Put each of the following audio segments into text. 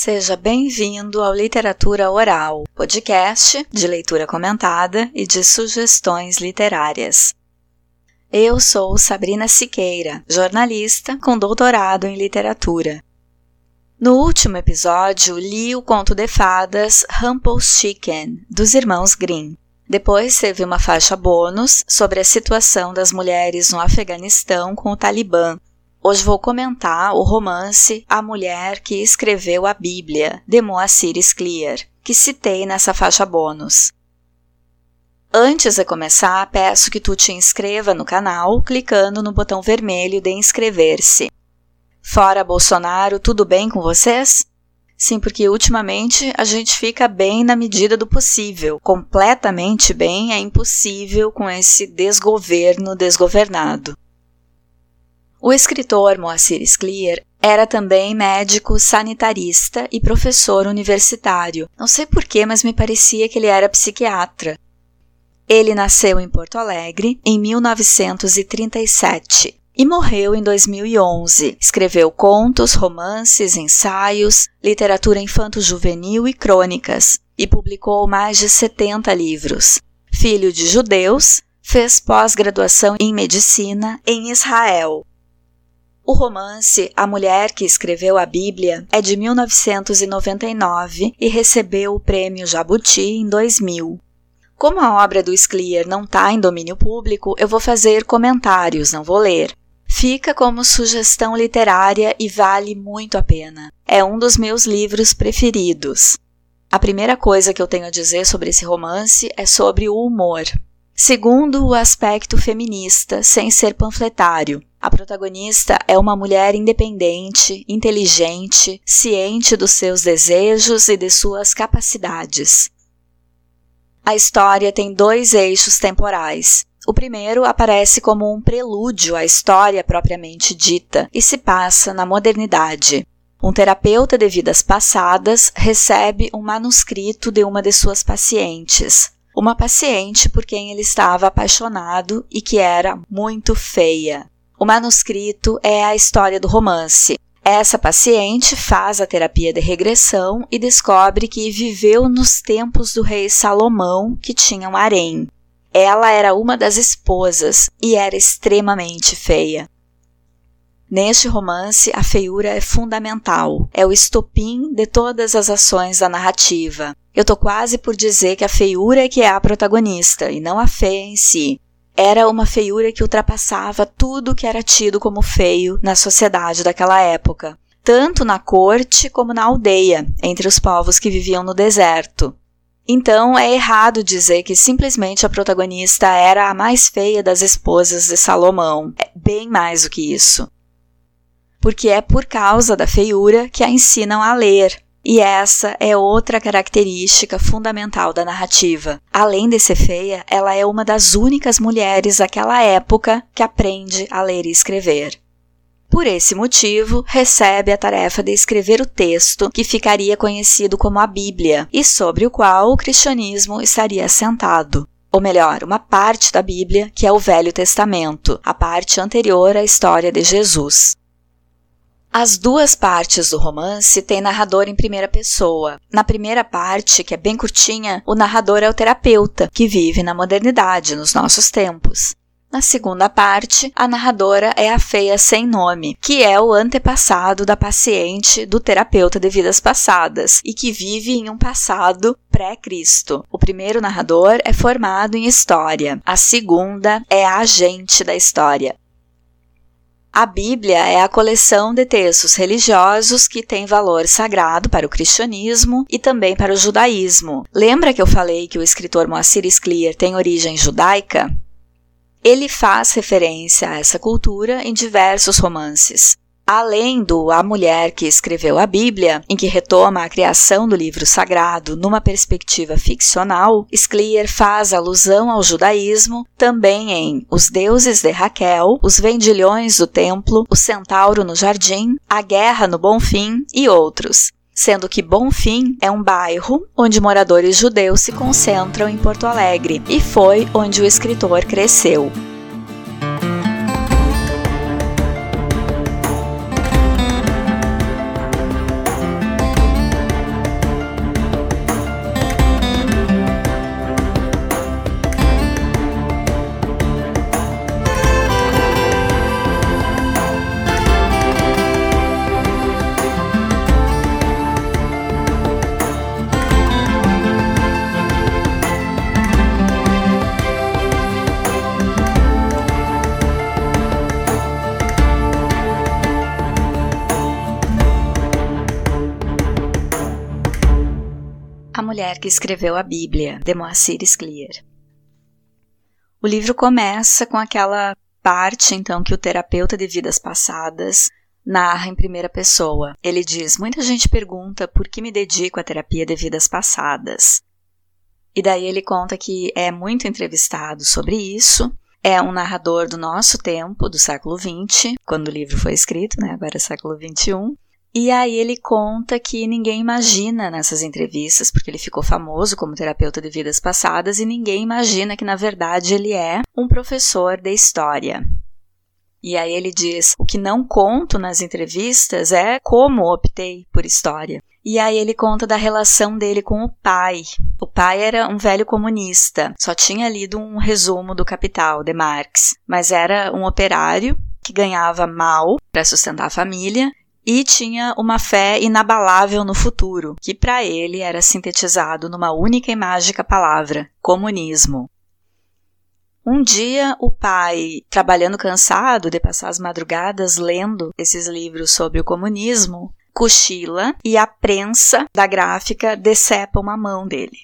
Seja bem-vindo ao Literatura Oral, podcast de leitura comentada e de sugestões literárias. Eu sou Sabrina Siqueira, jornalista com doutorado em literatura. No último episódio, li o conto de fadas Rumpelstiltskin, dos irmãos Grimm. Depois teve uma faixa bônus sobre a situação das mulheres no Afeganistão com o Talibã, Hoje vou comentar o romance A Mulher que Escreveu a Bíblia, de Moacir Scliar, que citei nessa faixa bônus. Antes de começar, peço que tu te inscreva no canal clicando no botão vermelho de inscrever-se. Fora Bolsonaro, tudo bem com vocês? Sim, porque ultimamente a gente fica bem na medida do possível. Completamente bem é impossível com esse desgoverno desgovernado. O escritor Moacir Scliar era também médico sanitarista e professor universitário. Não sei porquê, mas me parecia que ele era psiquiatra. Ele nasceu em Porto Alegre em 1937 e morreu em 2011. Escreveu contos, romances, ensaios, literatura infanto-juvenil e crônicas e publicou mais de 70 livros. Filho de judeus, fez pós-graduação em medicina em Israel o romance A Mulher que Escreveu a Bíblia é de 1999 e recebeu o prêmio Jabuti em 2000. Como a obra do Scliar não está em domínio público, eu vou fazer comentários, não vou ler. Fica como sugestão literária e vale muito a pena. É um dos meus livros preferidos. A primeira coisa que eu tenho a dizer sobre esse romance é sobre o humor. Segundo, o aspecto feminista, sem ser panfletário. A protagonista é uma mulher independente, inteligente, ciente dos seus desejos e de suas capacidades. A história tem dois eixos temporais. O primeiro aparece como um prelúdio à história propriamente dita e se passa na modernidade. Um terapeuta de vidas passadas recebe um manuscrito de uma de suas pacientes, uma paciente por quem ele estava apaixonado e que era muito feia. O manuscrito é a história do romance. Essa paciente faz a terapia de regressão e descobre que viveu nos tempos do rei Salomão, que tinha um harém. Ela era uma das esposas e era extremamente feia. Neste romance, a feiura é fundamental, é o estopim de todas as ações da narrativa. Eu tô quase por dizer que a feiura é que é a protagonista e não a feia em si era uma feiura que ultrapassava tudo que era tido como feio na sociedade daquela época, tanto na corte como na aldeia, entre os povos que viviam no deserto. Então é errado dizer que simplesmente a protagonista era a mais feia das esposas de Salomão. É bem mais do que isso. Porque é por causa da feiura que a ensinam a ler, e essa é outra característica fundamental da narrativa. Além de ser feia, ela é uma das únicas mulheres daquela época que aprende a ler e escrever. Por esse motivo, recebe a tarefa de escrever o texto que ficaria conhecido como a Bíblia e sobre o qual o cristianismo estaria assentado. Ou melhor, uma parte da Bíblia, que é o Velho Testamento, a parte anterior à história de Jesus. As duas partes do romance têm narrador em primeira pessoa. Na primeira parte, que é bem curtinha, o narrador é o terapeuta, que vive na modernidade, nos nossos tempos. Na segunda parte, a narradora é a feia sem nome, que é o antepassado da paciente do terapeuta de vidas passadas e que vive em um passado pré-Cristo. O primeiro narrador é formado em história, a segunda é a agente da história. A Bíblia é a coleção de textos religiosos que tem valor sagrado para o cristianismo e também para o judaísmo. Lembra que eu falei que o escritor Moacir Scliar tem origem judaica? Ele faz referência a essa cultura em diversos romances. Além do A Mulher que Escreveu a Bíblia, em que retoma a criação do livro sagrado numa perspectiva ficcional, Scliar faz alusão ao judaísmo também em Os Deuses de Raquel, Os Vendilhões do Templo, O Centauro no Jardim, A Guerra no Bonfim e outros sendo que Bonfim é um bairro onde moradores judeus se concentram em Porto Alegre e foi onde o escritor cresceu. Que escreveu a Bíblia, de Moacir Sclier. O livro começa com aquela parte, então, que o terapeuta de vidas passadas narra em primeira pessoa. Ele diz: Muita gente pergunta por que me dedico à terapia de vidas passadas. E daí ele conta que é muito entrevistado sobre isso. É um narrador do nosso tempo, do século XX, quando o livro foi escrito, né? Agora é século XXI. E aí ele conta que ninguém imagina nessas entrevistas, porque ele ficou famoso como terapeuta de vidas passadas, e ninguém imagina que na verdade ele é um professor de história. E aí ele diz: o que não conto nas entrevistas é como optei por história. E aí ele conta da relação dele com o pai. O pai era um velho comunista, só tinha lido um resumo do Capital de Marx, mas era um operário que ganhava mal para sustentar a família e tinha uma fé inabalável no futuro, que para ele era sintetizado numa única e mágica palavra: comunismo. Um dia, o pai, trabalhando cansado de passar as madrugadas lendo esses livros sobre o comunismo, cochila e a prensa da gráfica decepa uma mão dele.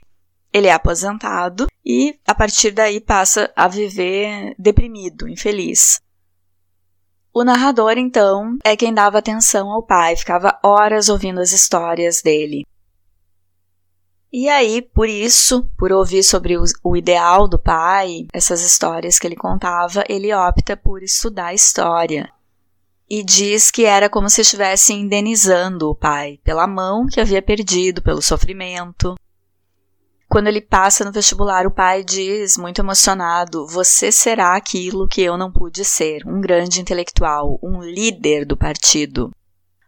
Ele é aposentado e, a partir daí, passa a viver deprimido, infeliz. O narrador, então, é quem dava atenção ao pai, ficava horas ouvindo as histórias dele. E aí, por isso, por ouvir sobre o, ideal do pai, essas histórias que ele contava, ele opta por estudar história. E diz que era como se estivesse indenizando o pai pela mão que havia perdido, pelo sofrimento. Quando ele passa no vestibular, o pai diz, muito emocionado: Você será aquilo que eu não pude ser, um grande intelectual, um líder do partido.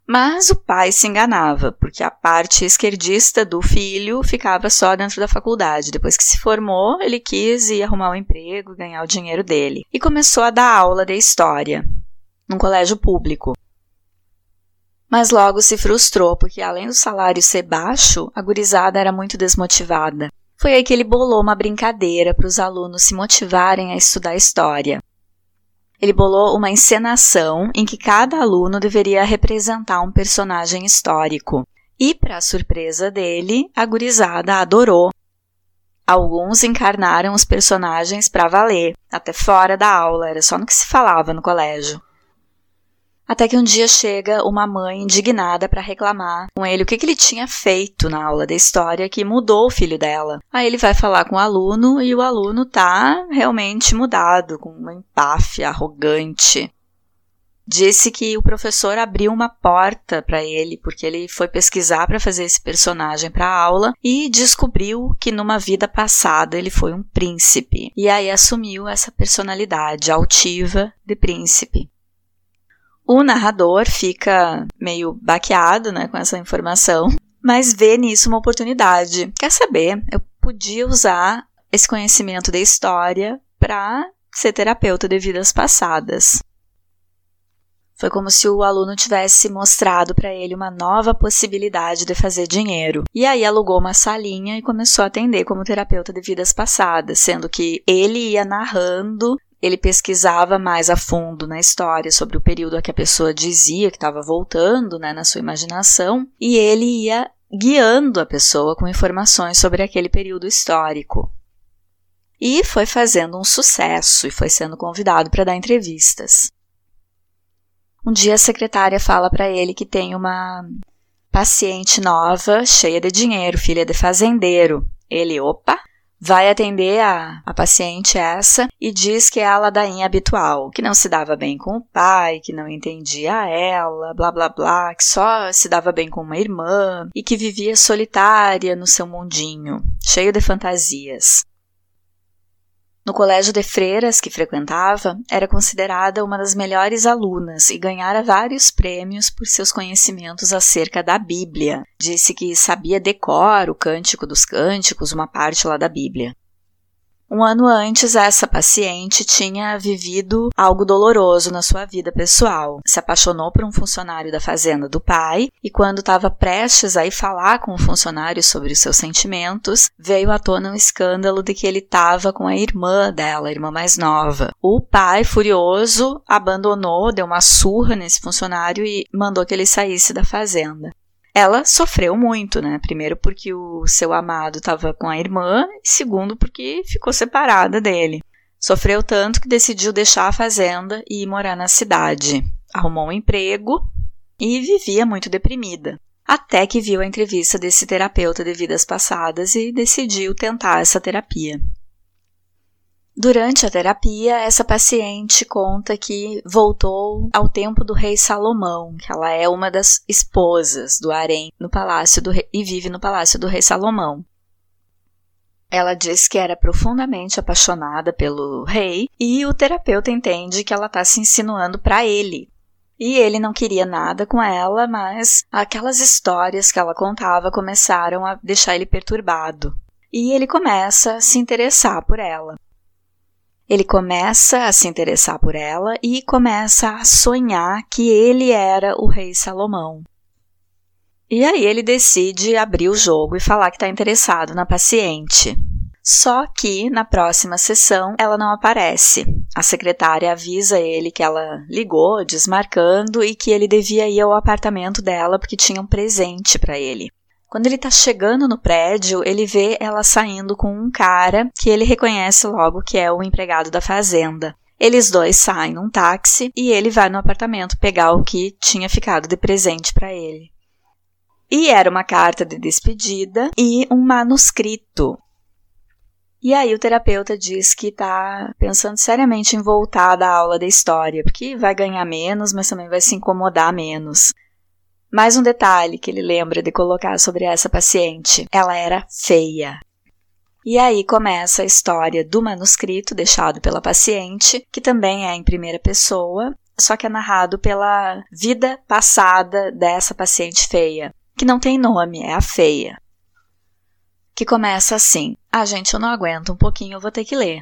Mas o pai se enganava, porque a parte esquerdista do filho ficava só dentro da faculdade. Depois que se formou, ele quis ir arrumar um emprego ganhar o dinheiro dele. E começou a dar aula de história, num colégio público. Mas logo se frustrou, porque além do salário ser baixo, a gurizada era muito desmotivada. Foi aí que ele bolou uma brincadeira para os alunos se motivarem a estudar história. Ele bolou uma encenação em que cada aluno deveria representar um personagem histórico. E, para surpresa dele, a gurizada adorou. Alguns encarnaram os personagens para valer, até fora da aula, era só no que se falava no colégio. Até que um dia chega uma mãe indignada para reclamar com ele o que, que, ele tinha feito na aula de história que mudou o filho dela. Aí ele vai falar com o aluno e o aluno tá realmente mudado, com uma empáfia arrogante. Disse que o professor abriu uma porta para ele porque ele foi pesquisar para fazer esse personagem para a aula e descobriu que numa vida passada ele foi um príncipe. E aí assumiu essa personalidade altiva de príncipe. O narrador fica meio baqueado né, com essa informação, mas vê nisso uma oportunidade. Quer saber? Eu podia usar esse conhecimento da história para ser terapeuta de vidas passadas. Foi como se o aluno tivesse mostrado para ele uma nova possibilidade de fazer dinheiro. E aí alugou uma salinha e começou a atender como terapeuta de vidas passadas, sendo que ele ia narrando ele pesquisava mais a fundo na história sobre o período a que a pessoa dizia que estava voltando, né, na sua imaginação, e ele ia guiando a pessoa com informações sobre aquele período histórico. E foi fazendo um sucesso e foi sendo convidado para dar entrevistas. Um dia a secretária fala para ele que tem uma paciente nova, cheia de dinheiro, filha de fazendeiro. Ele, opa, vai atender a, a paciente essa e diz que é a ladainha habitual, que não se dava bem com o pai, que não entendia ela, blá blá blá, que só se dava bem com uma irmã e que vivia solitária no seu mundinho, cheio de fantasias. No colégio de freiras que frequentava, era considerada uma das melhores alunas e ganhara vários prêmios por seus conhecimentos acerca da Bíblia. Disse que sabia decor o Cântico dos Cânticos, uma parte lá da Bíblia. Um ano antes, essa paciente tinha vivido algo doloroso na sua vida pessoal. Se apaixonou por um funcionário da fazenda do pai e, quando estava prestes a ir falar com o funcionário sobre os seus sentimentos, veio à tona um escândalo de que ele estava com a irmã dela, a irmã mais nova. O pai, furioso, abandonou, deu uma surra nesse funcionário e mandou que ele saísse da fazenda. Ela sofreu muito, né? Primeiro porque o seu amado estava com a irmã, e segundo porque ficou separada dele. Sofreu tanto que decidiu deixar a fazenda e ir morar na cidade. Arrumou um emprego e vivia muito deprimida. Até que viu a entrevista desse terapeuta de vidas passadas e decidiu tentar essa terapia. Durante a terapia, essa paciente conta que voltou ao tempo do rei Salomão, que ela é uma das esposas do harém no palácio do rei, e vive no palácio do rei Salomão. Ela diz que era profundamente apaixonada pelo rei e o terapeuta entende que ela está se insinuando para ele. E ele não queria nada com ela, mas aquelas histórias que ela contava começaram a deixar ele perturbado. E ele começa a se interessar por ela. Ele começa a se interessar por ela e começa a sonhar que ele era o rei Salomão. E aí ele decide abrir o jogo e falar que está interessado na paciente. Só que na próxima sessão ela não aparece. A secretária avisa ele que ela ligou, desmarcando, e que ele devia ir ao apartamento dela porque tinha um presente para ele. Quando ele está chegando no prédio, ele vê ela saindo com um cara que ele reconhece logo que é o empregado da fazenda. Eles dois saem num táxi e ele vai no apartamento pegar o que tinha ficado de presente para ele. E era uma carta de despedida e um manuscrito. E aí o terapeuta diz que está pensando seriamente em voltar da aula da história, porque vai ganhar menos, mas também vai se incomodar menos. Mais um detalhe que ele lembra de colocar sobre essa paciente: ela era feia. E aí começa a história do manuscrito deixado pela paciente, que também é em primeira pessoa, só que é narrado pela vida passada dessa paciente feia que não tem nome, é a feia. Que começa assim: Ah, gente, eu não aguento, um pouquinho eu vou ter que ler.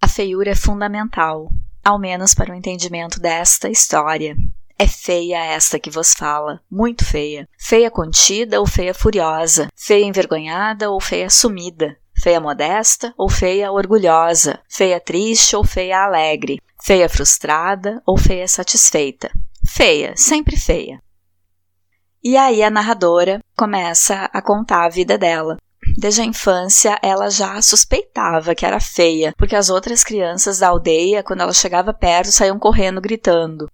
A feiura é fundamental, ao menos para o entendimento desta história. É feia esta que vos fala, muito feia. Feia contida ou feia furiosa, feia envergonhada ou feia sumida, feia modesta ou feia orgulhosa, feia triste ou feia alegre, feia frustrada ou feia satisfeita. Feia, sempre feia. E aí a narradora começa a contar a vida dela. Desde a infância, ela já suspeitava que era feia, porque as outras crianças da aldeia, quando ela chegava perto, saíam correndo gritando.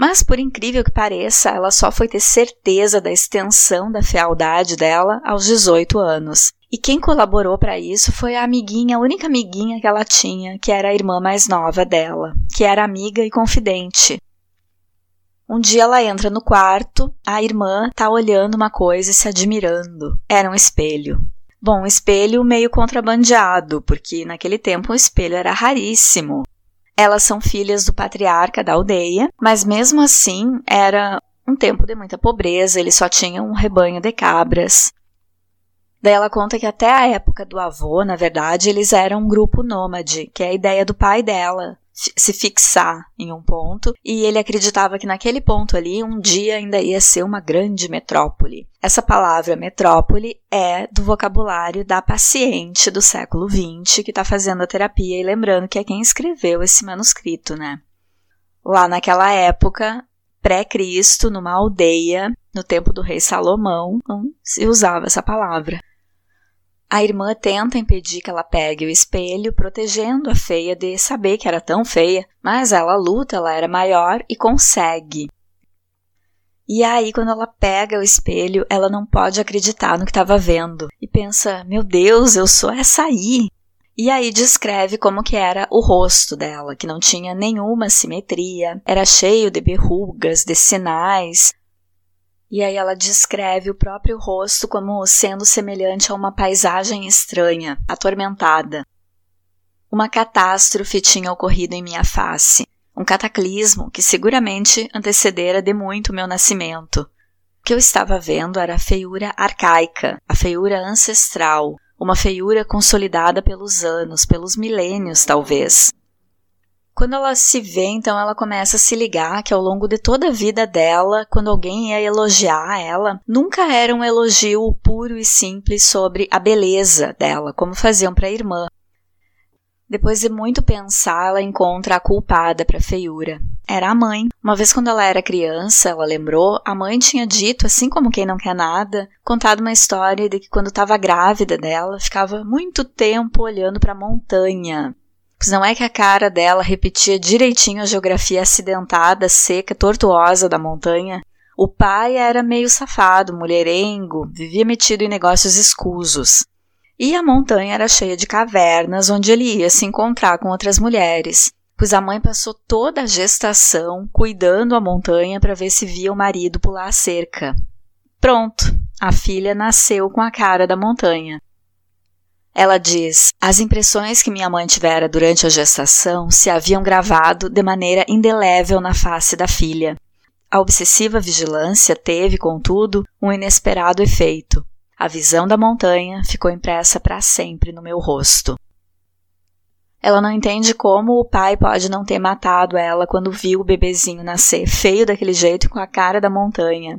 Mas, por incrível que pareça, ela só foi ter certeza da extensão da fealdade dela aos 18 anos. E quem colaborou para isso foi a amiguinha, a única amiguinha que ela tinha, que era a irmã mais nova dela, que era amiga e confidente. Um dia ela entra no quarto, a irmã tá olhando uma coisa e se admirando. Era um espelho. Bom, um espelho meio contrabandeado, porque naquele tempo um espelho era raríssimo. Elas são filhas do patriarca da aldeia, mas mesmo assim era um tempo de muita pobreza, eles só tinham um rebanho de cabras. Daí ela conta que até a época do avô, na verdade, eles eram um grupo nômade, que é a ideia do pai dela, se fixar em um ponto e ele acreditava que naquele ponto ali um dia ainda ia ser uma grande metrópole. Essa palavra metrópole é do vocabulário da paciente do século XX que está fazendo a terapia e lembrando que é quem escreveu esse manuscrito, né? Lá naquela época, pré-Cristo, numa aldeia, no tempo do rei Salomão, não se usava essa palavra. A irmã tenta impedir que ela pegue o espelho, protegendo a feia de saber que era tão feia, mas ela luta, ela era maior e consegue. E aí, quando ela pega o espelho, ela não pode acreditar no que estava vendo e pensa: Meu Deus, eu sou essa aí! E aí descreve como que era o rosto dela, que não tinha nenhuma simetria, era cheio de berrugas, de sinais, e aí ela descreve o próprio rosto como sendo semelhante a uma paisagem estranha, atormentada. Uma catástrofe tinha ocorrido em minha face, um cataclismo que seguramente antecedera de muito meu nascimento. O que eu estava vendo era a feiura arcaica, a feiura ancestral, uma feiura consolidada pelos anos, pelos milênios talvez. Quando ela se vê, então ela começa a se ligar que ao longo de toda a vida dela, quando alguém ia elogiar ela, nunca era um elogio puro e simples sobre a beleza dela, como faziam para a irmã. Depois de muito pensar, ela encontra a culpada para a feiura. era a mãe. Uma vez, quando ela era criança, ela lembrou, a mãe tinha dito, assim como quem não quer nada, contado uma história de que quando estava grávida dela, ficava muito tempo olhando para a montanha. Pois não é que a cara dela repetia direitinho a geografia acidentada, seca, tortuosa da montanha? O pai era meio safado, mulherengo, vivia metido em negócios escusos. E a montanha era cheia de cavernas onde ele ia se encontrar com outras mulheres, pois a mãe passou toda a gestação cuidando a montanha para ver se via o marido pular a cerca. Pronto, a filha nasceu com a cara da montanha. Ela diz: As impressões que minha mãe tivera durante a gestação se haviam gravado de maneira indelével na face da filha. A obsessiva vigilância teve, contudo, um inesperado efeito. A visão da montanha ficou impressa para sempre no meu rosto. Ela não entende como o pai pode não ter matado ela quando viu o bebezinho nascer feio daquele jeito com a cara da montanha.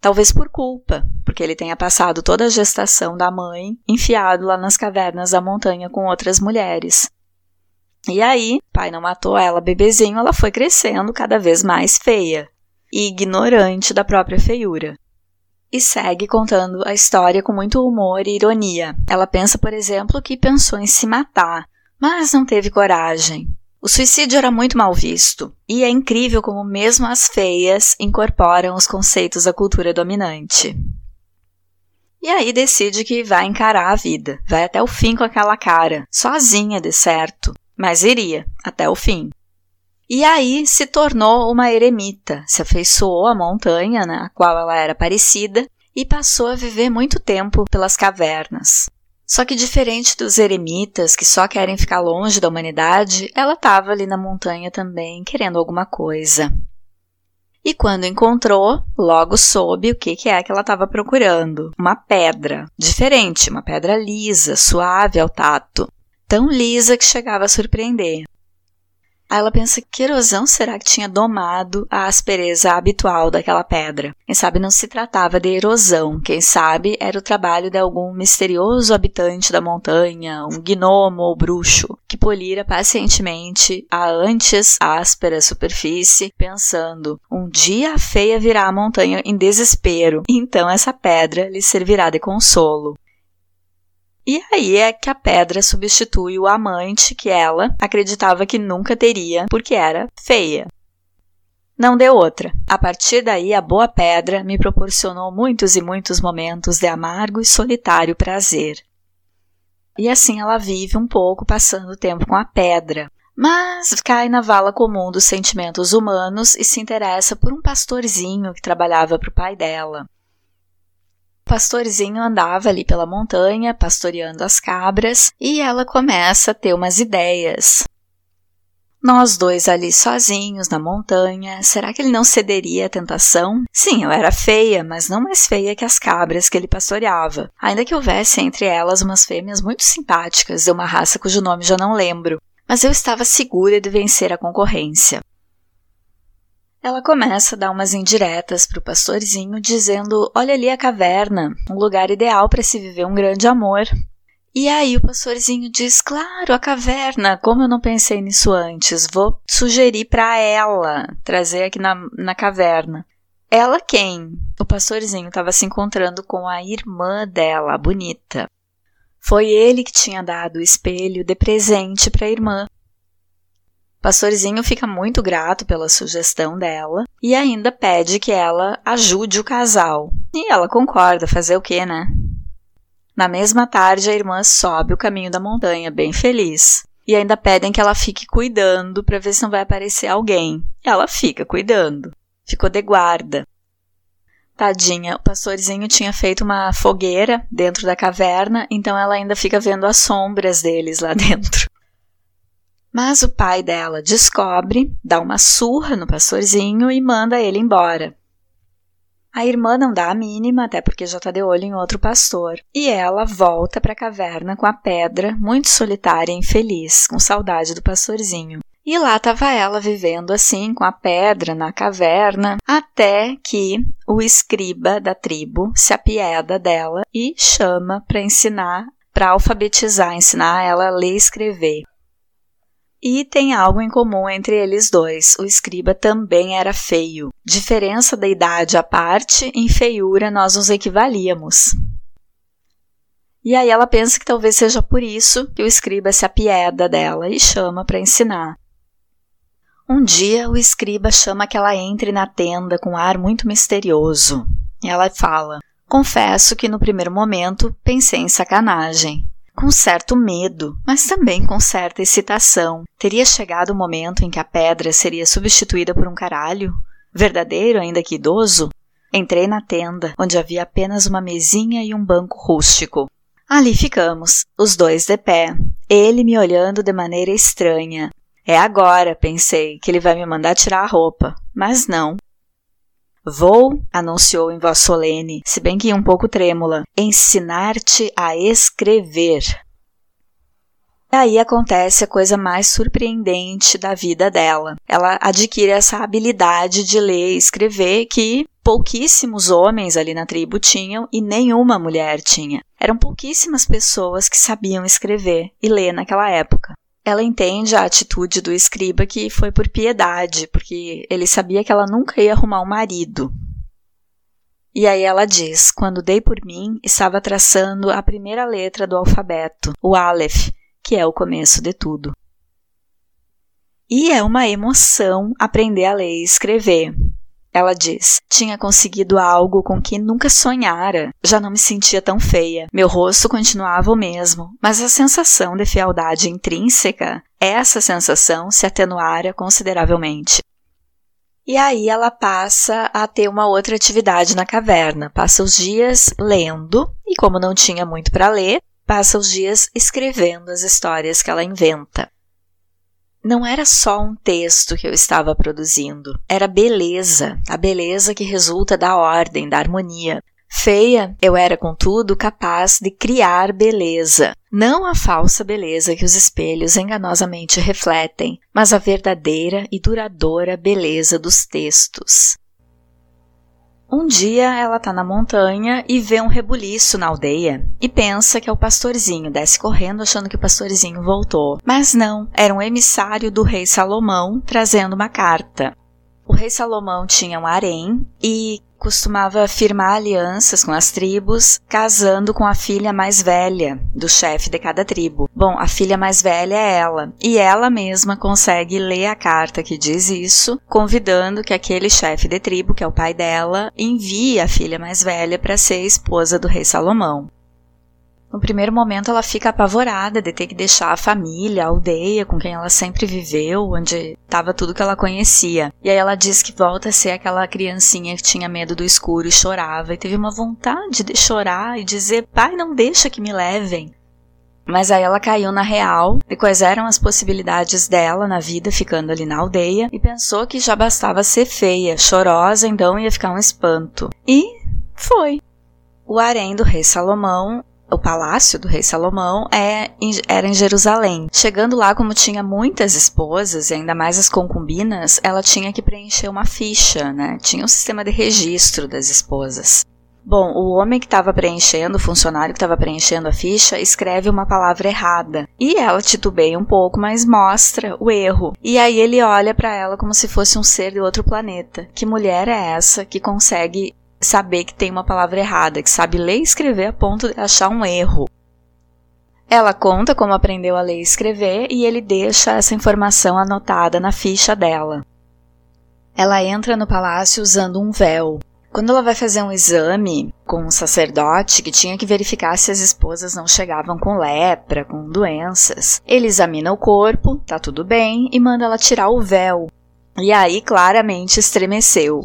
Talvez por culpa, porque ele tenha passado toda a gestação da mãe enfiado lá nas cavernas da montanha com outras mulheres. E aí, pai não matou ela bebezinho, ela foi crescendo cada vez mais feia e ignorante da própria feiura e segue contando a história com muito humor e ironia. Ela pensa, por exemplo, que pensou em se matar, mas não teve coragem. O suicídio era muito mal visto, e é incrível como mesmo as feias incorporam os conceitos da cultura dominante. E aí decide que vai encarar a vida, vai até o fim com aquela cara, sozinha de certo, mas iria até o fim. E aí se tornou uma eremita, se afeiçoou à montanha, né, a qual ela era parecida, e passou a viver muito tempo pelas cavernas. Só que diferente dos eremitas que só querem ficar longe da humanidade, ela estava ali na montanha também querendo alguma coisa. E quando encontrou, logo soube o que, que é que ela estava procurando: uma pedra, diferente, uma pedra lisa, suave ao tato, tão lisa que chegava a surpreender. Aí ela pensa que erosão será que tinha domado a aspereza habitual daquela pedra. Quem sabe não se tratava de erosão, quem sabe era o trabalho de algum misterioso habitante da montanha, um gnomo ou bruxo, que polira pacientemente a antes áspera superfície, pensando: um dia a feia virá à montanha em desespero, então essa pedra lhe servirá de consolo. E aí é que a pedra substitui o amante que ela acreditava que nunca teria porque era feia. Não deu outra. A partir daí, a boa pedra me proporcionou muitos e muitos momentos de amargo e solitário prazer. E assim ela vive um pouco passando o tempo com a pedra, mas cai na vala comum dos sentimentos humanos e se interessa por um pastorzinho que trabalhava para o pai dela pastorzinho andava ali pela montanha, pastoreando as cabras, e ela começa a ter umas ideias. Nós dois ali sozinhos na montanha, será que ele não cederia à tentação? Sim, eu era feia, mas não mais feia que as cabras que ele pastoreava. Ainda que houvesse entre elas umas fêmeas muito simpáticas de uma raça cujo nome já não lembro, mas eu estava segura de vencer a concorrência. Ela começa a dar umas indiretas pro pastorzinho, dizendo: Olha ali a caverna, um lugar ideal para se viver um grande amor. E aí o pastorzinho diz: Claro, a caverna, como eu não pensei nisso antes, vou sugerir para ela trazer aqui na, na caverna. Ela quem? O pastorzinho estava se encontrando com a irmã dela, a bonita. Foi ele que tinha dado o espelho de presente para a irmã. Pastorzinho fica muito grato pela sugestão dela e ainda pede que ela ajude o casal. E ela concorda, fazer o quê, né? Na mesma tarde, a irmã sobe o caminho da montanha, bem feliz. E ainda pedem que ela fique cuidando para ver se não vai aparecer alguém. Ela fica cuidando. Ficou de guarda. Tadinha, o pastorzinho tinha feito uma fogueira dentro da caverna, então ela ainda fica vendo as sombras deles lá dentro. Mas o pai dela descobre, dá uma surra no pastorzinho e manda ele embora. A irmã não dá a mínima, até porque já está de olho em outro pastor, e ela volta para a caverna com a pedra, muito solitária e infeliz, com saudade do pastorzinho. E lá estava ela vivendo assim, com a pedra na caverna, até que o escriba da tribo se apieda dela e chama para ensinar, para alfabetizar, ensinar ela a ler e escrever. E tem algo em comum entre eles dois: o escriba também era feio. Diferença da idade à parte, em feiura nós nos equivalíamos. E aí ela pensa que talvez seja por isso que o escriba se apieda dela e chama para ensinar. Um dia o escriba chama que ela entre na tenda com um ar muito misterioso. Ela fala: Confesso que no primeiro momento pensei em sacanagem com certo medo, mas também com certa excitação. Teria chegado o momento em que a pedra seria substituída por um caralho? Verdadeiro, ainda que idoso? Entrei na tenda, onde havia apenas uma mesinha e um banco rústico. Ali ficamos, os dois de pé, ele me olhando de maneira estranha. É agora, pensei, que ele vai me mandar tirar a roupa, mas não. Vou, anunciou em voz solene, se bem que um pouco trêmula, ensinar-te a escrever. E aí acontece a coisa mais surpreendente da vida dela. Ela adquire essa habilidade de ler e escrever que pouquíssimos homens ali na tribo tinham e nenhuma mulher tinha. Eram pouquíssimas pessoas que sabiam escrever e ler naquela época ela entende a atitude do escriba que foi por piedade, porque ele sabia que ela nunca ia arrumar um marido. E aí ela diz: Quando dei por mim, estava traçando a primeira letra do alfabeto, o Aleph, que é o começo de tudo. E é uma emoção aprender a ler e escrever. Ela diz: Tinha conseguido algo com que nunca sonhara. Já não me sentia tão feia. Meu rosto continuava o mesmo, mas a sensação de fealdade intrínseca, essa sensação se atenuara consideravelmente. E aí ela passa a ter uma outra atividade na caverna. Passa os dias lendo, e como não tinha muito para ler, passa os dias escrevendo as histórias que ela inventa não era só um texto que eu estava produzindo, era beleza, a beleza que resulta da ordem, da harmonia. Feia, eu era, contudo, capaz de criar beleza. Não a falsa beleza que os espelhos enganosamente refletem, mas a verdadeira e duradoura beleza dos textos. Um dia ela tá na montanha e vê um rebuliço na aldeia e pensa que é o pastorzinho, desce correndo achando que o pastorzinho voltou. Mas não, era um emissário do rei Salomão trazendo uma carta. O rei Salomão tinha um harém e costumava firmar alianças com as tribos, casando com a filha mais velha do chefe de cada tribo. Bom, a filha mais velha é ela, e ela mesma consegue ler a carta que diz isso, convidando que aquele chefe de tribo, que é o pai dela, envie a filha mais velha para ser esposa do rei Salomão. No primeiro momento, ela fica apavorada de ter que deixar a família, a aldeia com quem ela sempre viveu, onde estava tudo que ela conhecia. E aí ela diz que volta a ser aquela criancinha que tinha medo do escuro e chorava, e teve uma vontade de chorar e dizer: pai, não deixa que me levem. Mas aí ela caiu na real de quais eram as possibilidades dela na vida ficando ali na aldeia e pensou que já bastava ser feia, chorosa, então ia ficar um espanto. E foi. O harém do rei Salomão o palácio do rei Salomão é, era em Jerusalém. Chegando lá, como tinha muitas esposas, e ainda mais as concubinas, ela tinha que preencher uma ficha, né? Tinha um sistema de registro das esposas. Bom, o homem que estava preenchendo, o funcionário que estava preenchendo a ficha, escreve uma palavra errada. E ela titubeia um pouco, mas mostra o erro. E aí ele olha para ela como se fosse um ser de outro planeta. Que mulher é essa que consegue saber que tem uma palavra errada, que sabe ler e escrever a ponto de achar um erro. Ela conta como aprendeu a ler e escrever e ele deixa essa informação anotada na ficha dela. Ela entra no palácio usando um véu. Quando ela vai fazer um exame com um sacerdote que tinha que verificar se as esposas não chegavam com lepra, com doenças, ele examina o corpo, tá tudo bem, e manda ela tirar o véu. E aí claramente estremeceu.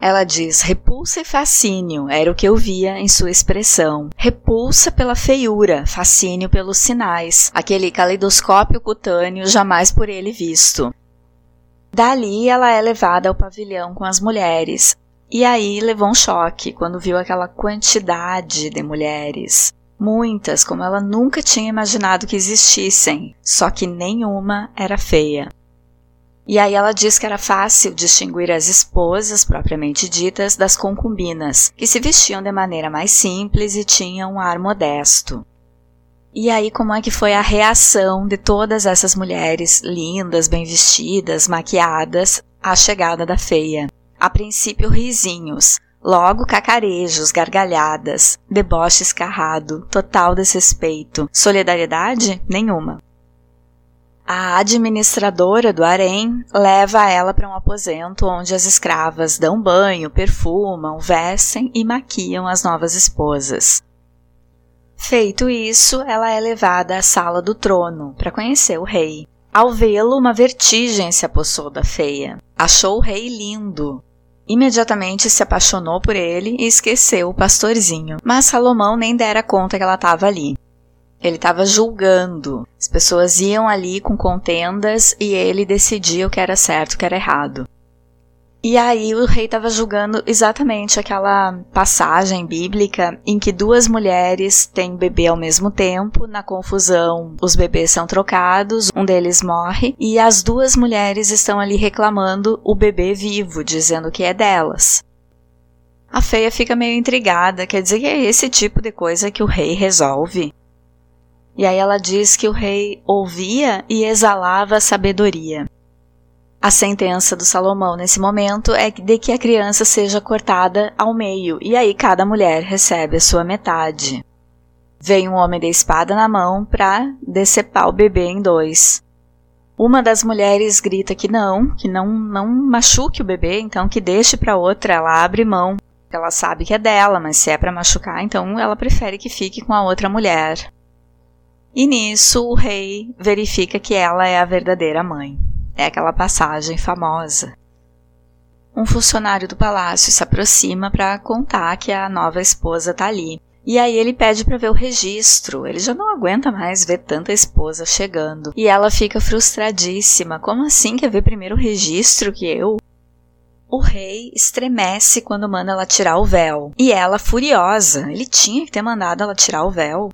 Ela diz: repulsa e fascínio era o que eu via em sua expressão. Repulsa pela feiura, fascínio pelos sinais, aquele caleidoscópio cutâneo jamais por ele visto. Dali ela é levada ao pavilhão com as mulheres. E aí levou um choque quando viu aquela quantidade de mulheres. Muitas, como ela nunca tinha imaginado que existissem, só que nenhuma era feia. E aí ela diz que era fácil distinguir as esposas propriamente ditas das concubinas, que se vestiam de maneira mais simples e tinham um ar modesto. E aí, como é que foi a reação de todas essas mulheres lindas, bem vestidas, maquiadas, à chegada da feia? A princípio, risinhos, logo cacarejos, gargalhadas, deboche escarrado, total desrespeito, solidariedade nenhuma. A administradora do harém leva ela para um aposento onde as escravas dão banho, perfumam, vestem e maquiam as novas esposas. Feito isso, ela é levada à sala do trono para conhecer o rei. Ao vê-lo, uma vertigem se apossou da feia. Achou o rei lindo. Imediatamente se apaixonou por ele e esqueceu o pastorzinho. Mas Salomão nem dera conta que ela estava ali. Ele estava julgando. As pessoas iam ali com contendas e ele decidia o que era certo o que era errado. E aí o rei estava julgando exatamente aquela passagem bíblica em que duas mulheres têm bebê ao mesmo tempo, na confusão os bebês são trocados, um deles morre e as duas mulheres estão ali reclamando o bebê vivo, dizendo que é delas. A feia fica meio intrigada, quer dizer que é esse tipo de coisa que o rei resolve. E aí ela diz que o rei ouvia e exalava sabedoria. A sentença do Salomão nesse momento é de que a criança seja cortada ao meio, e aí cada mulher recebe a sua metade. Vem um homem de espada na mão para decepar o bebê em dois. Uma das mulheres grita que não, que não, não machuque o bebê, então que deixe para outra, ela abre mão. Ela sabe que é dela, mas se é para machucar, então ela prefere que fique com a outra mulher. E nisso o rei verifica que ela é a verdadeira mãe. É aquela passagem famosa. Um funcionário do palácio se aproxima para contar que a nova esposa está ali. E aí ele pede para ver o registro. Ele já não aguenta mais ver tanta esposa chegando. E ela fica frustradíssima. Como assim quer ver primeiro o registro que eu? O rei estremece quando manda ela tirar o véu. E ela furiosa. Ele tinha que ter mandado ela tirar o véu.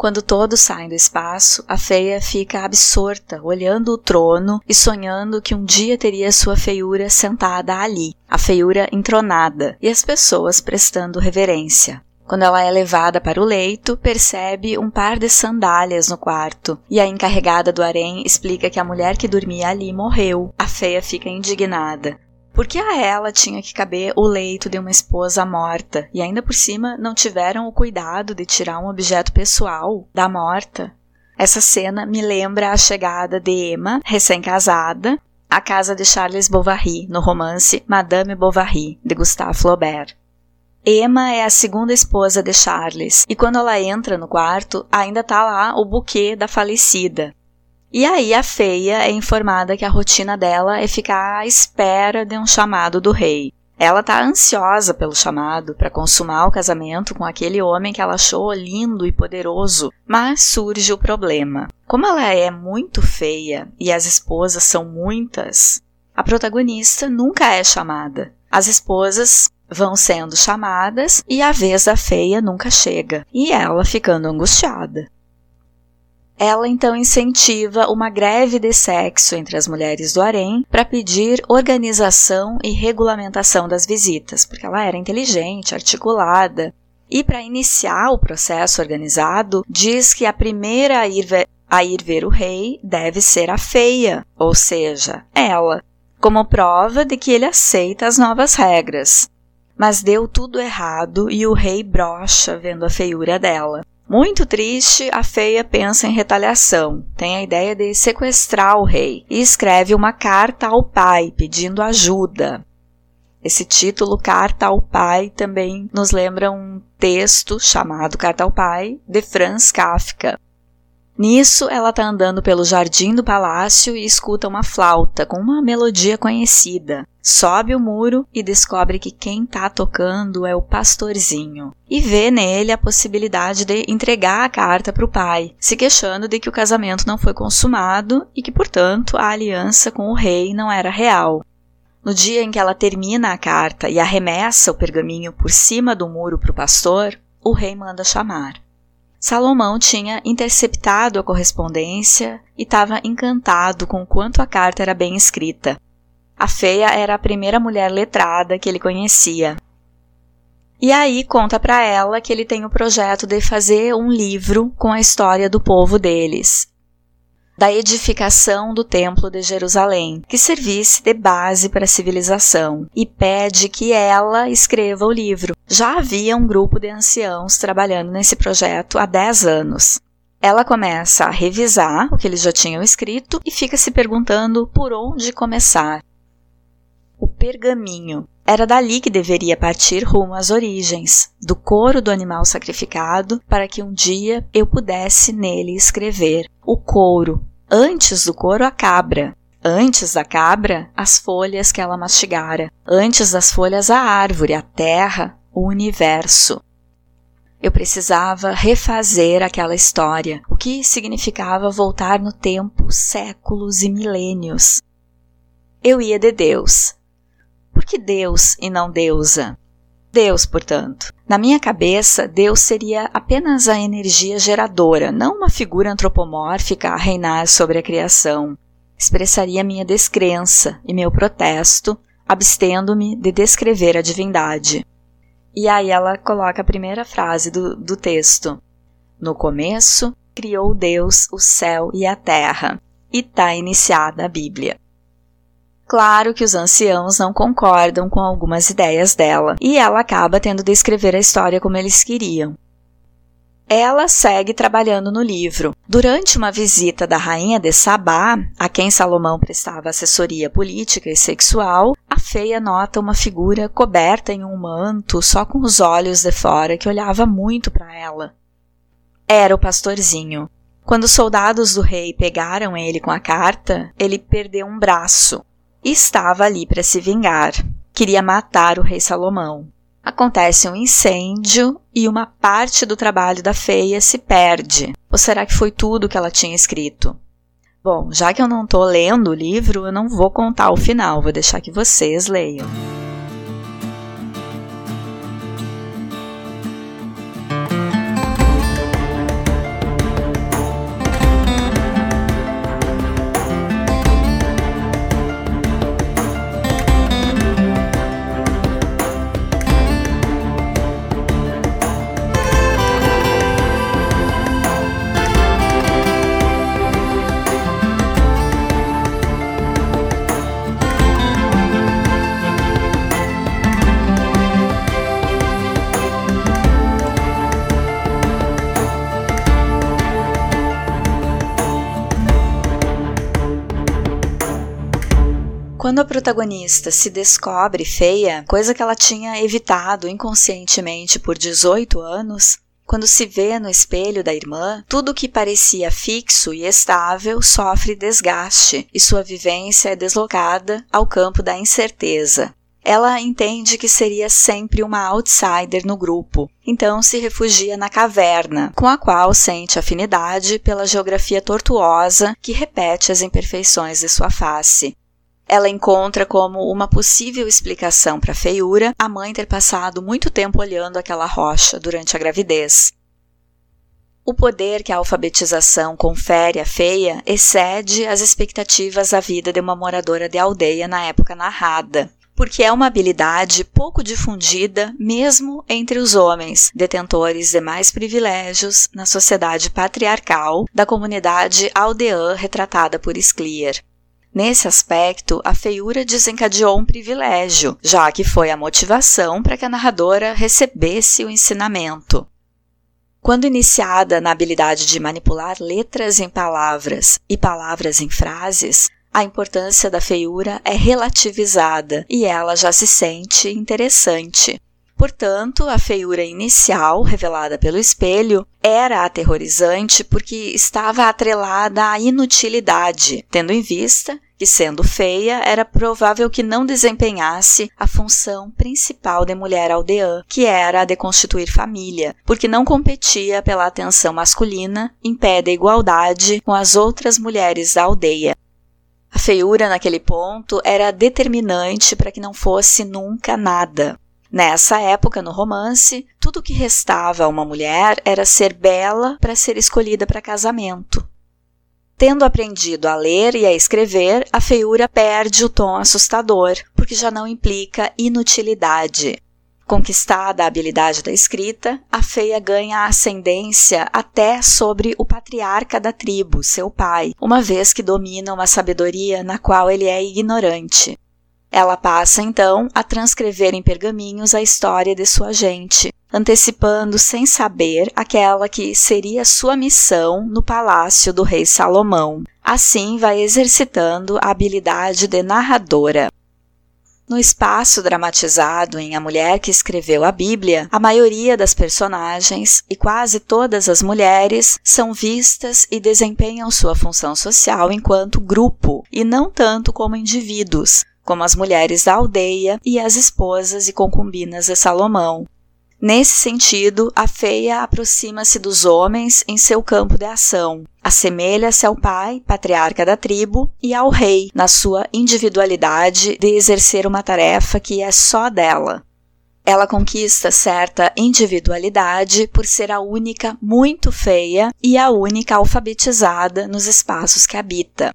Quando todos saem do espaço, a feia fica absorta, olhando o trono e sonhando que um dia teria sua feiura sentada ali, a feiura entronada, e as pessoas prestando reverência. Quando ela é levada para o leito, percebe um par de sandálias no quarto, e a encarregada do harém explica que a mulher que dormia ali morreu. A feia fica indignada. Porque a ela tinha que caber o leito de uma esposa morta e ainda por cima não tiveram o cuidado de tirar um objeto pessoal da morta. Essa cena me lembra a chegada de Emma, recém-casada, à casa de Charles Bovary, no romance Madame Bovary, de Gustave Flaubert. Emma é a segunda esposa de Charles, e quando ela entra no quarto, ainda está lá o buquê da falecida, e aí a feia é informada que a rotina dela é ficar à espera de um chamado do rei. Ela está ansiosa pelo chamado para consumar o casamento com aquele homem que ela achou lindo e poderoso, mas surge o problema. Como ela é muito feia e as esposas são muitas, a protagonista nunca é chamada. As esposas vão sendo chamadas e a vez da feia nunca chega, e ela ficando angustiada. Ela então incentiva uma greve de sexo entre as mulheres do harém para pedir organização e regulamentação das visitas, porque ela era inteligente, articulada. E para iniciar o processo organizado, diz que a primeira a ir, ver, a ir ver o rei deve ser a feia, ou seja, ela, como prova de que ele aceita as novas regras. Mas deu tudo errado e o rei brocha vendo a feiura dela. Muito triste, a feia pensa em retaliação, tem a ideia de sequestrar o rei e escreve uma carta ao pai pedindo ajuda. Esse título, Carta ao Pai, também nos lembra um texto chamado Carta ao Pai, de Franz Kafka. Nisso, ela está andando pelo jardim do palácio e escuta uma flauta com uma melodia conhecida. Sobe o muro e descobre que quem está tocando é o pastorzinho. E vê nele a possibilidade de entregar a carta para o pai, se queixando de que o casamento não foi consumado e que, portanto, a aliança com o rei não era real. No dia em que ela termina a carta e arremessa o pergaminho por cima do muro para o pastor, o rei manda chamar. Salomão tinha interceptado a correspondência e estava encantado com o quanto a carta era bem escrita. A feia era a primeira mulher letrada que ele conhecia. E aí conta para ela que ele tem o projeto de fazer um livro com a história do povo deles, da edificação do Templo de Jerusalém, que servisse de base para a civilização, e pede que ela escreva o livro. Já havia um grupo de anciãos trabalhando nesse projeto há 10 anos. Ela começa a revisar o que eles já tinham escrito e fica se perguntando por onde começar. O pergaminho. Era dali que deveria partir rumo às origens, do couro do animal sacrificado, para que um dia eu pudesse nele escrever. O couro, Antes do couro, a cabra. Antes da cabra, as folhas que ela mastigara. Antes das folhas, a árvore, a terra, o universo. Eu precisava refazer aquela história, o que significava voltar no tempo séculos e milênios. Eu ia de Deus. Por que Deus e não deusa? Deus, portanto. Na minha cabeça, Deus seria apenas a energia geradora, não uma figura antropomórfica a reinar sobre a criação. Expressaria minha descrença e meu protesto, abstendo-me de descrever a divindade. E aí ela coloca a primeira frase do, do texto. No começo, criou Deus o céu e a terra. E está iniciada a Bíblia. Claro que os anciãos não concordam com algumas ideias dela, e ela acaba tendo de escrever a história como eles queriam. Ela segue trabalhando no livro. Durante uma visita da rainha de Sabá, a quem Salomão prestava assessoria política e sexual, a feia nota uma figura coberta em um manto, só com os olhos de fora, que olhava muito para ela. Era o pastorzinho. Quando os soldados do rei pegaram ele com a carta, ele perdeu um braço estava ali para se vingar. Queria matar o rei Salomão. Acontece um incêndio e uma parte do trabalho da feia se perde. Ou será que foi tudo que ela tinha escrito? Bom, já que eu não estou lendo o livro, eu não vou contar o final, vou deixar que vocês leiam. Quando a protagonista se descobre feia, coisa que ela tinha evitado inconscientemente por 18 anos, quando se vê no espelho da irmã, tudo que parecia fixo e estável sofre desgaste e sua vivência é deslocada ao campo da incerteza. Ela entende que seria sempre uma outsider no grupo, então se refugia na caverna, com a qual sente afinidade pela geografia tortuosa que repete as imperfeições de sua face, ela encontra como uma possível explicação para a feiura a mãe ter passado muito tempo olhando aquela rocha durante a gravidez. O poder que a alfabetização confere à feia excede as expectativas da vida de uma moradora de aldeia na época narrada, porque é uma habilidade pouco difundida mesmo entre os homens, detentores de mais privilégios na sociedade patriarcal da comunidade aldeã retratada por Sclier. Nesse aspecto, a feiura desencadeou um privilégio, já que foi a motivação para que a narradora recebesse o ensinamento. Quando iniciada na habilidade de manipular letras em palavras e palavras em frases, a importância da feiura é relativizada e ela já se sente interessante. Portanto, a feiura inicial, revelada pelo espelho, era aterrorizante porque estava atrelada à inutilidade, tendo em vista que, sendo feia, era provável que não desempenhasse a função principal de mulher aldeã, que era a de constituir família, porque não competia pela atenção masculina em pé de igualdade com as outras mulheres da aldeia. A feiura naquele ponto era determinante para que não fosse nunca nada. Nessa época, no romance, tudo o que restava a uma mulher era ser bela para ser escolhida para casamento. Tendo aprendido a ler e a escrever, a feiura perde o tom assustador, porque já não implica inutilidade. Conquistada a habilidade da escrita, a feia ganha ascendência até sobre o patriarca da tribo, seu pai, uma vez que domina uma sabedoria na qual ele é ignorante. Ela passa então a transcrever em pergaminhos a história de sua gente, antecipando sem saber aquela que seria sua missão no palácio do rei Salomão. Assim vai exercitando a habilidade de narradora. No espaço dramatizado em A Mulher que Escreveu a Bíblia, a maioria das personagens e quase todas as mulheres são vistas e desempenham sua função social enquanto grupo e não tanto como indivíduos, como as mulheres da aldeia e as esposas e concubinas de Salomão. Nesse sentido, a feia aproxima-se dos homens em seu campo de ação, assemelha-se ao pai, patriarca da tribo, e ao rei, na sua individualidade de exercer uma tarefa que é só dela. Ela conquista certa individualidade por ser a única muito feia e a única alfabetizada nos espaços que habita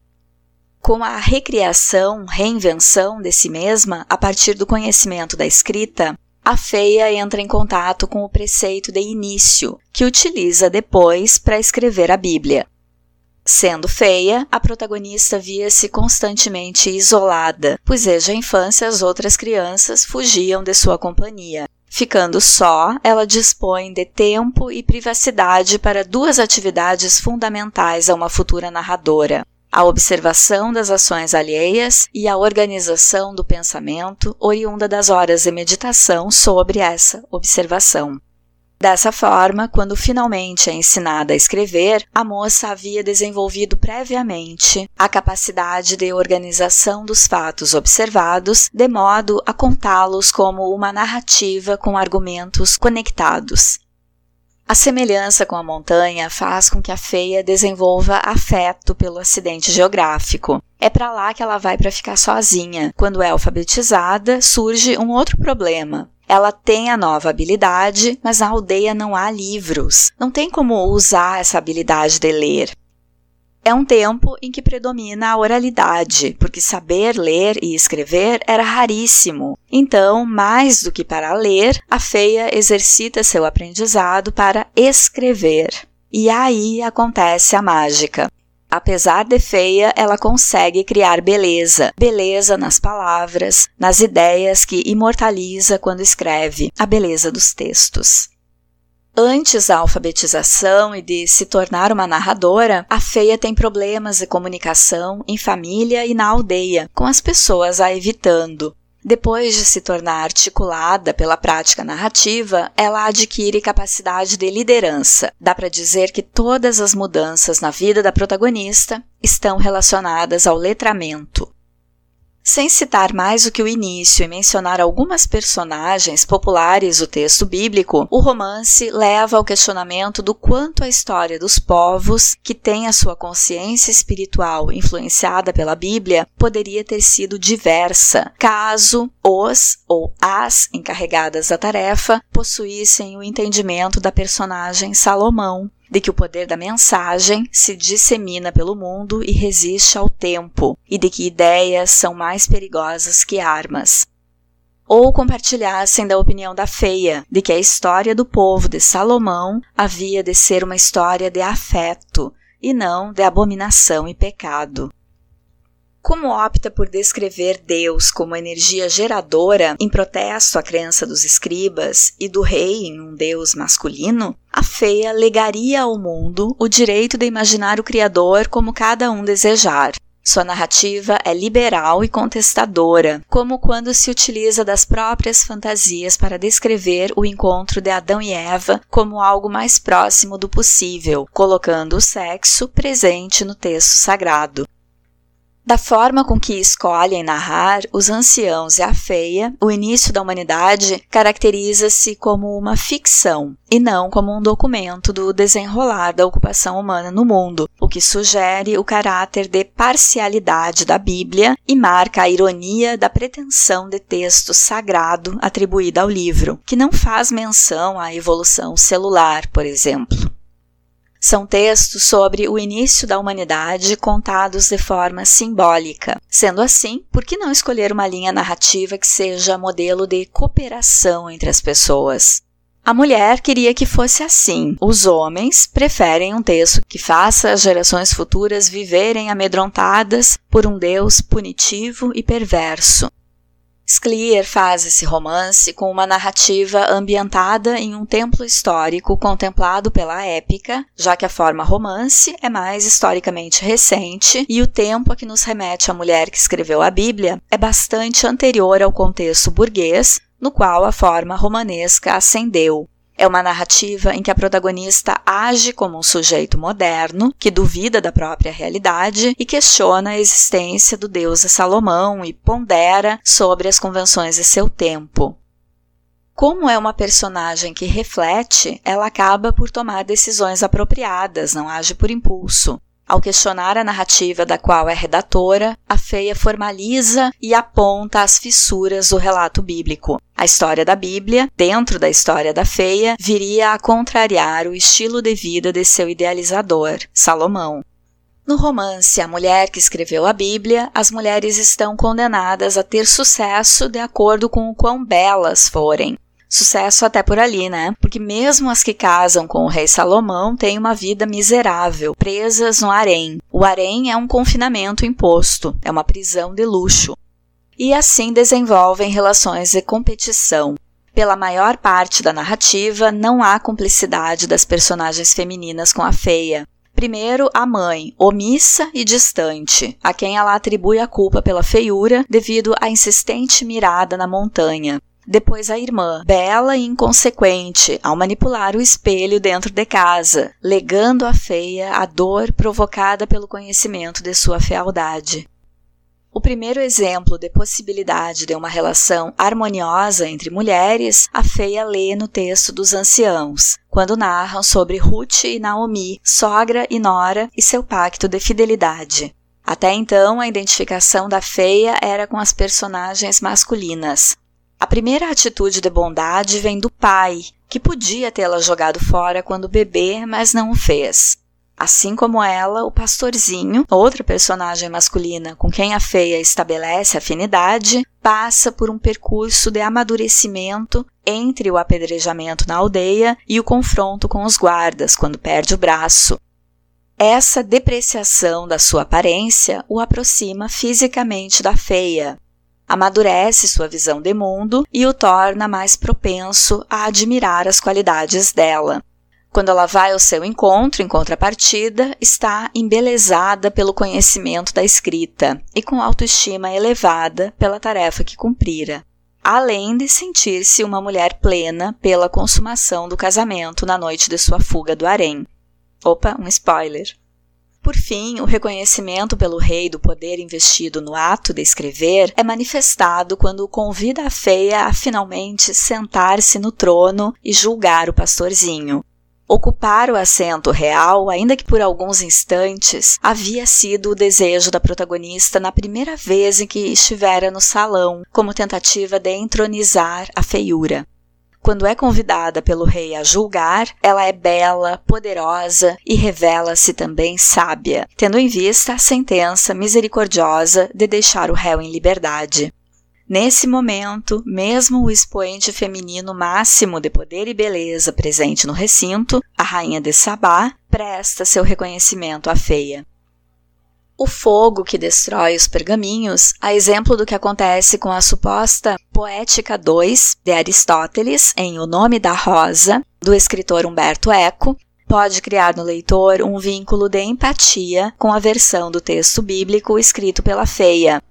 com a recriação, reinvenção de si mesma a partir do conhecimento da escrita, a feia entra em contato com o preceito de início, que utiliza depois para escrever a Bíblia. Sendo feia, a protagonista via-se constantemente isolada, pois desde a infância as outras crianças fugiam de sua companhia. Ficando só, ela dispõe de tempo e privacidade para duas atividades fundamentais a uma futura narradora: a observação das ações alheias e a organização do pensamento oriunda das horas de meditação sobre essa observação. Dessa forma, quando finalmente é ensinada a escrever, a moça havia desenvolvido previamente a capacidade de organização dos fatos observados, de modo a contá-los como uma narrativa com argumentos conectados. A semelhança com a montanha faz com que a feia desenvolva afeto pelo acidente geográfico. É para lá que ela vai para ficar sozinha. Quando é alfabetizada, surge um outro problema. Ela tem a nova habilidade, mas na aldeia não há livros. Não tem como usar essa habilidade de ler. É um tempo em que predomina a oralidade, porque saber ler e escrever era raríssimo. Então, mais do que para ler, a feia exercita seu aprendizado para escrever. E aí acontece a mágica. Apesar de feia, ela consegue criar beleza. Beleza nas palavras, nas ideias que imortaliza quando escreve, a beleza dos textos. Antes da alfabetização e de se tornar uma narradora, a feia tem problemas de comunicação em família e na aldeia, com as pessoas a evitando. Depois de se tornar articulada pela prática narrativa, ela adquire capacidade de liderança. Dá para dizer que todas as mudanças na vida da protagonista estão relacionadas ao letramento. Sem citar mais do que o início e mencionar algumas personagens populares do texto bíblico, o romance leva ao questionamento do quanto a história dos povos, que tem a sua consciência espiritual influenciada pela Bíblia, poderia ter sido diversa, caso os ou as encarregadas da tarefa possuíssem o entendimento da personagem Salomão, de que o poder da mensagem se dissemina pelo mundo e resiste ao tempo, e de que ideias são mais perigosas que armas. Ou compartilhassem da opinião da feia, de que a história do povo de Salomão havia de ser uma história de afeto e não de abominação e pecado. Como opta por descrever Deus como energia geradora em protesto à crença dos escribas e do rei em um Deus masculino, a feia legaria ao mundo o direito de imaginar o Criador como cada um desejar. Sua narrativa é liberal e contestadora, como quando se utiliza das próprias fantasias para descrever o encontro de Adão e Eva como algo mais próximo do possível, colocando o sexo presente no texto sagrado. Da forma com que escolhem narrar os anciãos e a feia, o início da humanidade caracteriza-se como uma ficção e não como um documento do desenrolar da ocupação humana no mundo, o que sugere o caráter de parcialidade da Bíblia e marca a ironia da pretensão de texto sagrado atribuída ao livro, que não faz menção à evolução celular, por exemplo. São textos sobre o início da humanidade contados de forma simbólica. Sendo assim, por que não escolher uma linha narrativa que seja modelo de cooperação entre as pessoas? A mulher queria que fosse assim. Os homens preferem um texto que faça as gerações futuras viverem amedrontadas por um Deus punitivo e perverso. Sclier faz esse romance com uma narrativa ambientada em um templo histórico contemplado pela épica, já que a forma romance é mais historicamente recente e o tempo a que nos remete a mulher que escreveu a Bíblia é bastante anterior ao contexto burguês no qual a forma romanesca ascendeu. É uma narrativa em que a protagonista age como um sujeito moderno que duvida da própria realidade e questiona a existência do deus Salomão e pondera sobre as convenções de seu tempo. Como é uma personagem que reflete, ela acaba por tomar decisões apropriadas, não age por impulso. Ao questionar a narrativa da qual é redatora, a feia formaliza e aponta as fissuras do relato bíblico. A história da Bíblia, dentro da história da feia, viria a contrariar o estilo de vida de seu idealizador, Salomão. No romance A Mulher que Escreveu a Bíblia, as mulheres estão condenadas a ter sucesso de acordo com o quão belas forem. Sucesso até por ali, né? Porque mesmo as que casam com o rei Salomão têm uma vida miserável, presas no harém. O harém é um confinamento imposto, é uma prisão de luxo. E assim desenvolvem relações de competição. Pela maior parte da narrativa, não há cumplicidade das personagens femininas com a feia. Primeiro, a mãe, omissa e distante, a quem ela atribui a culpa pela feiura devido à insistente mirada na montanha. Depois a irmã, bela e inconsequente, ao manipular o espelho dentro de casa, legando à feia a dor provocada pelo conhecimento de sua fealdade. O primeiro exemplo de possibilidade de uma relação harmoniosa entre mulheres, a feia lê no texto dos anciãos, quando narram sobre Ruth e Naomi, sogra e nora, e seu pacto de fidelidade. Até então, a identificação da feia era com as personagens masculinas, a primeira atitude de bondade vem do pai, que podia tê-la jogado fora quando bebê, mas não o fez. Assim como ela, o pastorzinho, outra personagem masculina com quem a feia estabelece afinidade, passa por um percurso de amadurecimento entre o apedrejamento na aldeia e o confronto com os guardas quando perde o braço. Essa depreciação da sua aparência o aproxima fisicamente da feia, amadurece sua visão de mundo e o torna mais propenso a admirar as qualidades dela. Quando ela vai ao seu encontro, em contrapartida, está embelezada pelo conhecimento da escrita e com autoestima elevada pela tarefa que cumprira, além de sentir-se uma mulher plena pela consumação do casamento na noite de sua fuga do harém. Opa, um spoiler. Por fim, o reconhecimento pelo rei do poder investido no ato de escrever é manifestado quando convida a feia a finalmente sentar-se no trono e julgar o pastorzinho. Ocupar o assento real, ainda que por alguns instantes, havia sido o desejo da protagonista na primeira vez em que estivera no salão, como tentativa de entronizar a feiura. Quando é convidada pelo rei a julgar, ela é bela, poderosa e revela-se também sábia, tendo em vista a sentença misericordiosa de deixar o réu em liberdade. Nesse momento, mesmo o expoente feminino máximo de poder e beleza presente no recinto, a rainha de Sabá, presta seu reconhecimento à feia. O fogo que destrói os pergaminhos, a exemplo do que acontece com a suposta Poética 2 de Aristóteles em O Nome da Rosa, do escritor Humberto Eco, pode criar no leitor um vínculo de empatia com a versão do texto bíblico escrito pela feia,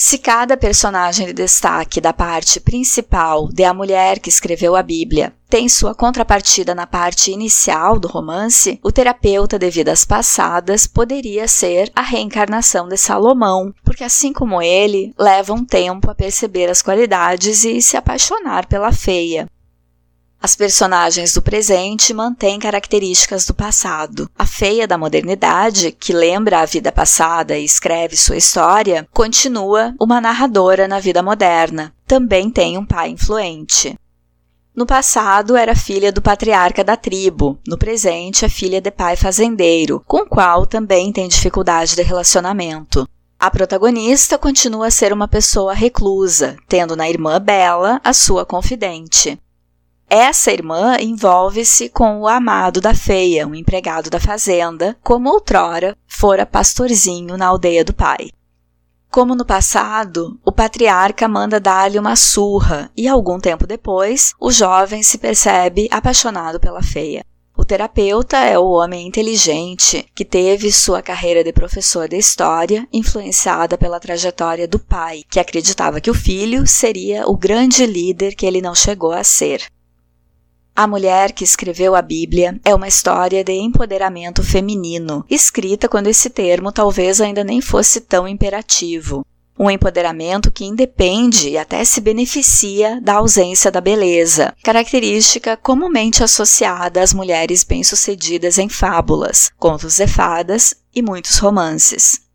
se cada personagem de destaque da parte principal de A Mulher que Escreveu a Bíblia tem sua contrapartida na parte inicial do romance, o terapeuta de vidas passadas poderia ser a reencarnação de Salomão, porque assim como ele, leva um tempo a perceber as qualidades e se apaixonar pela feia. As personagens do presente mantêm características do passado. A feia da modernidade, que lembra a vida passada e escreve sua história, continua uma narradora na vida moderna. Também tem um pai influente. No passado era filha do patriarca da tribo, no presente é filha de pai fazendeiro, com o qual também tem dificuldade de relacionamento. A protagonista continua a ser uma pessoa reclusa, tendo na irmã Bela a sua confidente. Essa irmã envolve-se com o amado da feia, um empregado da fazenda, como outrora fora pastorzinho na aldeia do pai. Como no passado, o patriarca manda dar-lhe uma surra e, algum tempo depois, o jovem se percebe apaixonado pela feia. O terapeuta é o homem inteligente que teve sua carreira de professor de história influenciada pela trajetória do pai, que acreditava que o filho seria o grande líder que ele não chegou a ser. A mulher que escreveu a Bíblia é uma história de empoderamento feminino, escrita quando esse termo talvez ainda nem fosse tão imperativo. Um empoderamento que independe e até se beneficia da ausência da beleza, característica comumente associada às mulheres bem-sucedidas em fábulas, contos de fadas e muitos romances.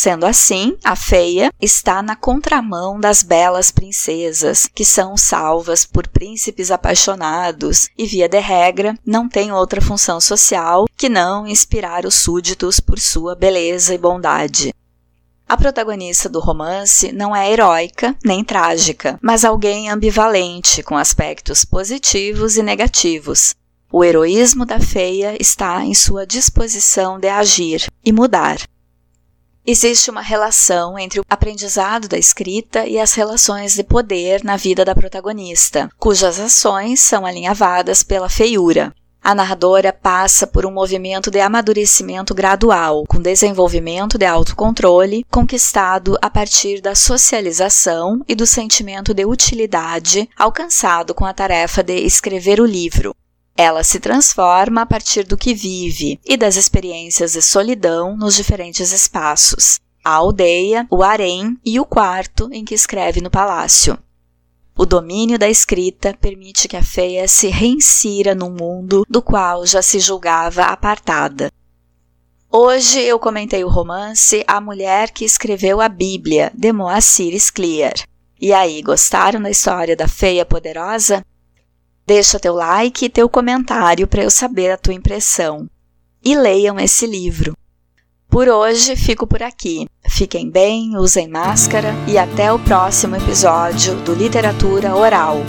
Sendo assim, a feia está na contramão das belas princesas, que são salvas por príncipes apaixonados e, via de regra, não tem outra função social que não inspirar os súditos por sua beleza e bondade. A protagonista do romance não é heróica nem trágica, mas alguém ambivalente, com aspectos positivos e negativos. O heroísmo da feia está em sua disposição de agir e mudar. Existe uma relação entre o aprendizado da escrita e as relações de poder na vida da protagonista, cujas ações são alinhavadas pela feiura. A narradora passa por um movimento de amadurecimento gradual, com desenvolvimento de autocontrole, conquistado a partir da socialização e do sentimento de utilidade alcançado com a tarefa de escrever o livro. Ela se transforma a partir do que vive e das experiências de solidão nos diferentes espaços. A aldeia, o harém e o quarto em que escreve no palácio. O domínio da escrita permite que a feia se reinsira num mundo do qual já se julgava apartada. Hoje eu comentei o romance A Mulher que Escreveu a Bíblia, de Moacir Scliar. E aí, gostaram da história da feia poderosa? Deixa teu like e teu comentário para eu saber a tua impressão. E leiam esse livro. Por hoje fico por aqui. Fiquem bem, usem máscara e até o próximo episódio do Literatura Oral.